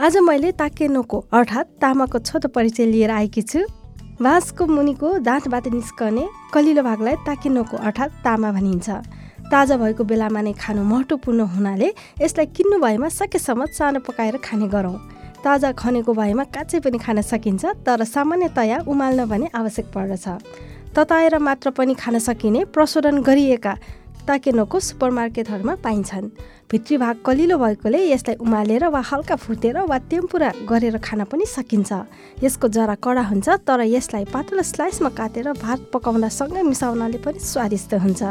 आज मैले ताकेनोको अर्थात् तामाको छोटो परिचय लिएर आएकी छु। बाँसको मुनिको दाँतबाट निस्कने कलिलो भागलाई ताकेनोको अर्थात् तामा भनिन्छ। ताजा भएको बेलामा नै खानु महत्त्वपूर्ण हुनाले यसलाई किन्नु भएमा सकेसम्म सानो पकाएर खाने गरौँ। ताजा खनेको भएमा काँचै पनि खान सकिन्छ तर सामान्यतया उमाल्न भने आवश्यक पर्दछ। तताएर मात्र पनि खान सकिने प्रशोधन गरिएका ताकेनोको सुपरमार्केटहरूमा पाइन्छन्। भित्री भाग कलिलो भएकोले यसलाई उमालेर वा हल्का फुटेर वा तेम्पुरा गरेर खान पनि सकिन्छ। यसको जरा कडा हुन्छ तर यसलाई पातलो स्लाइसमा काटेर भात पकाउँदा सँगै मिसाउनाले पनि स्वादिष्ट हुन्छ।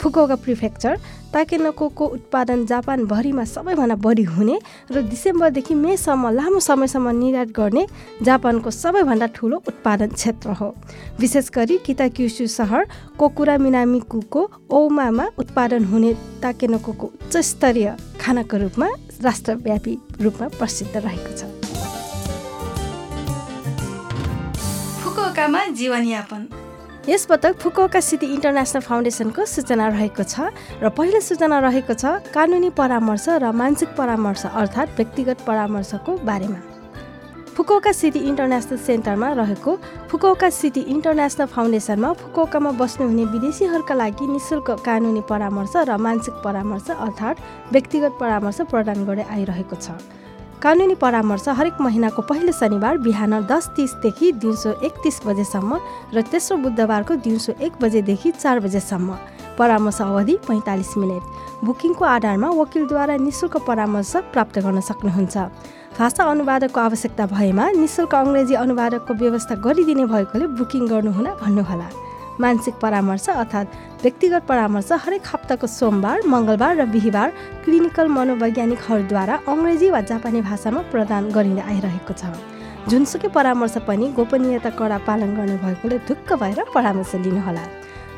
फुकोगा प्रिफेक्चर ताकेनोको उत्पादन जापानभरिमा सबैभन्दा बढी हुने र डिसेम्बरदेखि मेसम्म लामो समयसम्म निर्यात गर्ने जापानको सबैभन्दा ठुलो उत्पादन क्षेत्र हो। विशेष गरी किताक्युसु सहर कोकुरा मिनामिकुको ओमामा उत्पादन हुने ताकेनोको उच्च स्तरीय खानाको रूपमा राष्ट्रव्यापी रूपमा प्रसिद्ध रहेको छ। फुकुओकामा जीवनयापन। यसपटक फुकुओका सिटी इन्टरनेसनल फाउन्डेसनको सूचना रहेको छ र पहिलो सूचना रहेको छ कानुनी परामर्श र मानसिक परामर्श अर्थात् व्यक्तिगत परामर्शको बारेमा। फुकुओका सिटी इन्टरनेसनल सेन्टरमा रहेको फुकुओका सिटी इन्टरनेसनल फाउन्डेसनमा फुकुओकामा बस्नुहुने विदेशीहरूका लागि निशुल्क कानुनी परामर्श र मानसिक परामर्श अर्थात् व्यक्तिगत परामर्श प्रदान गर्दै आइरहेको छ। कानुनी परामर्श हरेक महिनाको पहिलो शनिबार बिहान दस तिसदेखि दिउँसो एकतिस बजेसम्म र तेस्रो बुधबारको दिउँसो एक बजेदेखि चार बजेसम्म। परामर्श अवधि पैँतालिस मिनट। बुकिङको आधारमा वकिलद्वारा निशुल्क परामर्श प्राप्त गर्न सक्नुहुन्छ। भाषा अनुवादकको आवश्यकता भएमा निशुल्क अङ्ग्रेजी अनुवादकको व्यवस्था गरिदिने भएकोले बुकिङ गर्नुहुन भन्नुहोला। मानसिक परामर्श अर्थात् व्यक्तिगत परामर्श हरेक हप्ताको सोमबार मङ्गलबार र बिहिबार क्लिनिकल मनोवैज्ञानिकहरूद्वारा अङ्ग्रेजी वा जापानी भाषामा प्रदान गरिँदै आइरहेको छ। जुनसुकै परामर्श पनि गोपनीयता कडा पालन गर्ने भएकोले ढुक्क भएर परामर्श लिनुहोला।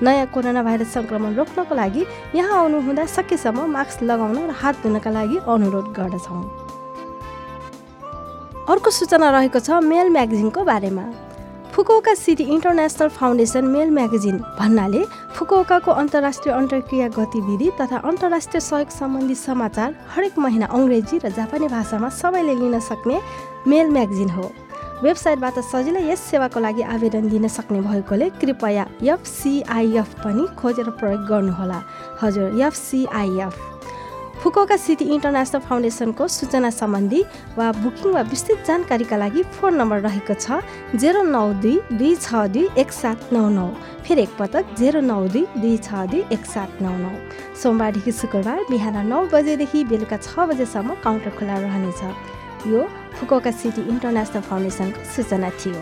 नयाँ कोरोना भाइरस सङ्क्रमण रोक्नको लागि यहाँ आउनुहुँदा सकेसम्म मास्क लगाउन र हात धुनका लागि अनुरोध गर्दछौँ। अर्को सूचना रहेको छ मेल म्यागजिनको बारेमा। Fukuoka city international foundation mail magazine भन्नाले फुकुओकाको अन्तर्राष्ट्रिय अन्तर्क्रिया गतिविधि तथा अन्तर्राष्ट्रिय सहयोग सम्बन्धी समाचार हरेक महिना अङ्ग्रेजी र जापानी भाषामा सबैले लिन सक्ने मेल म्यागजिन हो। वेबसाइटबाट सजिलै यस सेवाको लागि आवेदन दिन सक्ने भएकोले कृपया एफसिआइएफ पनि खोजेर प्रयोग गर्नुहोला। हजुर एफसिआइएफ फुकोका सिटी इन्टरनेसनल फाउन्डेसनको सूचना सम्बन्धी वा बुकिङ वा विस्तृत जानकारीका लागि फोन नम्बर रहेको छ जेरो नौ दुई दुई छ दुई एक सात नौ नौ। फेरि एकपटक जेरो नौ दुई दुई छ दुई एक सात नौ नौ। सोमबारदेखि शुक्रबार बिहान नौ बजेदेखि बेलुका छ बजेसम्म काउन्टर खुला रहनेछ। यो फुकोका सिटी इन्टरनेसनल फाउन्डेसनको सूचना थियो।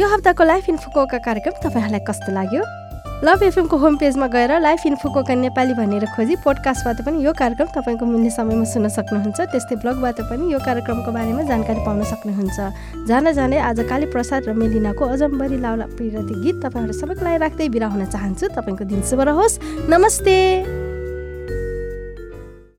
यो हप्ताको लाइफ इन फुकोका कार्यक्रम तपाईँहरूलाई कस्तो लाग्यो? लभ एफएमको होम पेजमा गएर लाइफ इन्फोको नेपाली भनेर खोजी पोडकास्टबाट पनि यो कार्यक्रम तपाईँको मिल्ने समयमा सुन्न सक्नुहुन्छ। त्यस्तै ब्लगबाट पनि यो कार्यक्रमको बारेमा जानकारी पाउन सक्नुहुन्छ। जान जाँदै आज काली प्रसाद र मेलिनाको अजम्बरी लाउला प्रिरती गीत तपाईँहरू सबैको लागि राख्दै बिरा हुन चाहन्छु। तपाईँको दिन शुभ रहोस्। नमस्ते।